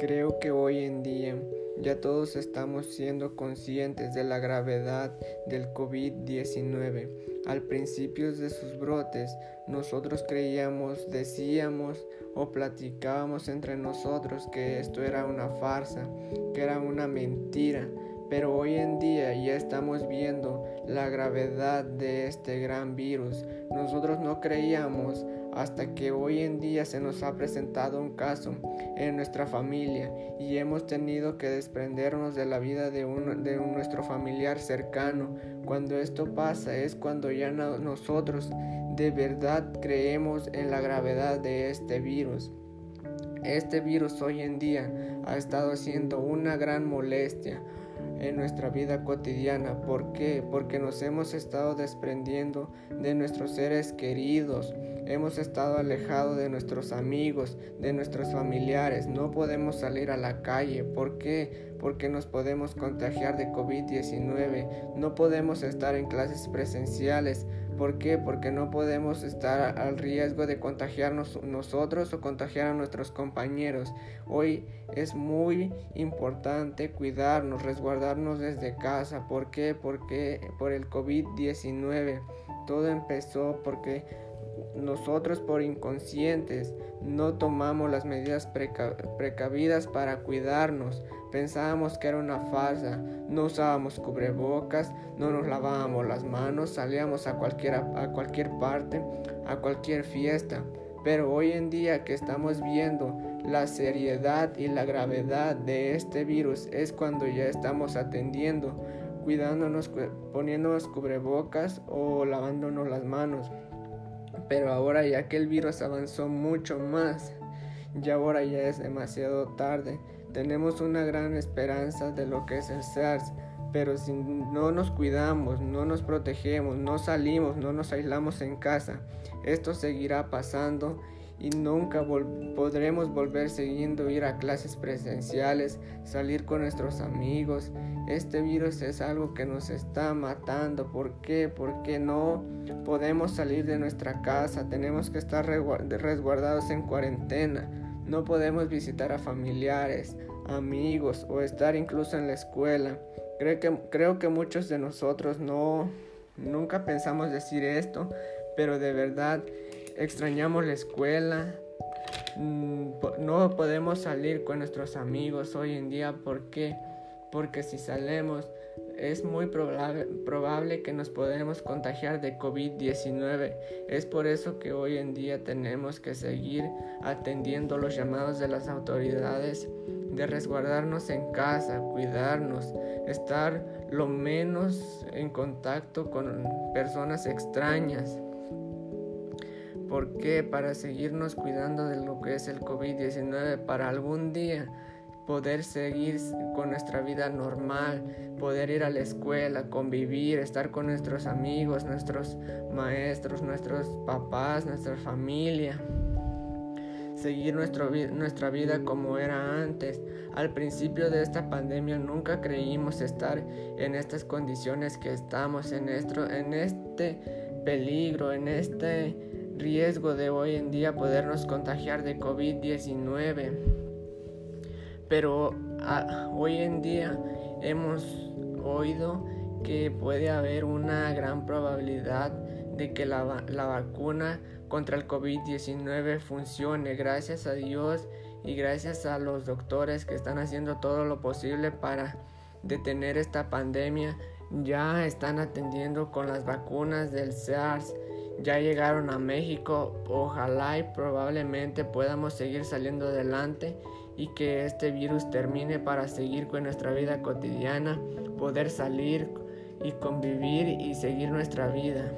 Creo que hoy en día ya todos estamos siendo conscientes de la gravedad del COVID-19. Al principio de sus brotes, nosotros creíamos, decíamos o platicábamos entre nosotros que esto era una farsa, que era una mentira, pero hoy en día ya estamos viendo la gravedad de este gran virus. Nosotros no creíamos hasta que hoy en día se nos ha presentado un caso en nuestra familia y hemos tenido que desprendernos de la vida de, un, de nuestro familiar cercano. Cuando esto pasa es cuando ya nosotros de verdad creemos en la gravedad de este virus. Este virus hoy en día ha estado siendo una gran molestia, en nuestra vida cotidiana. ¿Por qué? Porque nos hemos estado desprendiendo de nuestros seres queridos, hemos estado alejados de nuestros amigos, de nuestros familiares, no podemos salir a la calle. ¿Por qué? Porque nos podemos contagiar de COVID-19, no podemos estar en clases presenciales, ¿Por qué? Porque no podemos estar al riesgo de contagiarnos nosotros o contagiar a nuestros compañeros. Hoy es muy importante cuidarnos, resguardarnos desde casa. ¿Por qué? Porque por el COVID-19. Todo empezó porque nosotros por inconscientes no tomamos las medidas precavidas para cuidarnos. Pensábamos que era una farsa, no usábamos cubrebocas, no nos lavábamos las manos, salíamos a cualquier, a cualquier parte, a cualquier fiesta. Pero hoy en día que estamos viendo la seriedad y la gravedad de este virus es cuando ya estamos atendiendo, cuidándonos, poniéndonos cubrebocas o lavándonos las manos. Pero ahora ya que el virus avanzó mucho más, ya ahora ya es demasiado tarde. Tenemos una gran esperanza de lo que es el SARS, pero si no nos cuidamos, no nos protegemos, no salimos, no nos aislamos en casa, esto seguirá pasando y nunca podremos volver siguiendo ir a clases presenciales, salir con nuestros amigos. Este virus es algo que nos está matando. ¿Por qué? Porque no podemos salir de nuestra casa, tenemos que estar resguardados en cuarentena. No podemos visitar a familiares, amigos o estar incluso en la escuela. Creo que, muchos de nosotros no nunca pensamos decir esto, pero de verdad extrañamos la escuela, mm, no podemos salir con nuestros amigos hoy en día. ¿Por qué? Porque si salimos es muy probable, que nos podamos contagiar de COVID-19. Es por eso que hoy en día tenemos que seguir atendiendo los llamados de las autoridades de resguardarnos en casa, cuidarnos, estar lo menos en contacto con personas extrañas. ¿Por qué? Para seguirnos cuidando de lo que es el COVID-19, para algún día poder seguir con nuestra vida normal, poder ir a la escuela, convivir, estar con nuestros amigos, nuestros maestros, nuestros papás, nuestra familia, seguir nuestro, nuestra vida como era antes. Al principio de esta pandemia nunca creímos estar en estas condiciones que estamos, en, esto, en este peligro, en este riesgo de hoy en día podernos contagiar de COVID-19. Pero hoy en día hemos oído que puede haber una gran probabilidad de que la, la vacuna contra el COVID-19 funcione. Gracias a Dios y gracias a los doctores que están haciendo todo lo posible para detener esta pandemia. Ya están atendiendo con las vacunas del SARS ya llegaron a México. Ojalá y probablemente podamos seguir saliendo adelante y que este virus termine para seguir con nuestra vida cotidiana, poder salir y convivir y seguir nuestra vida.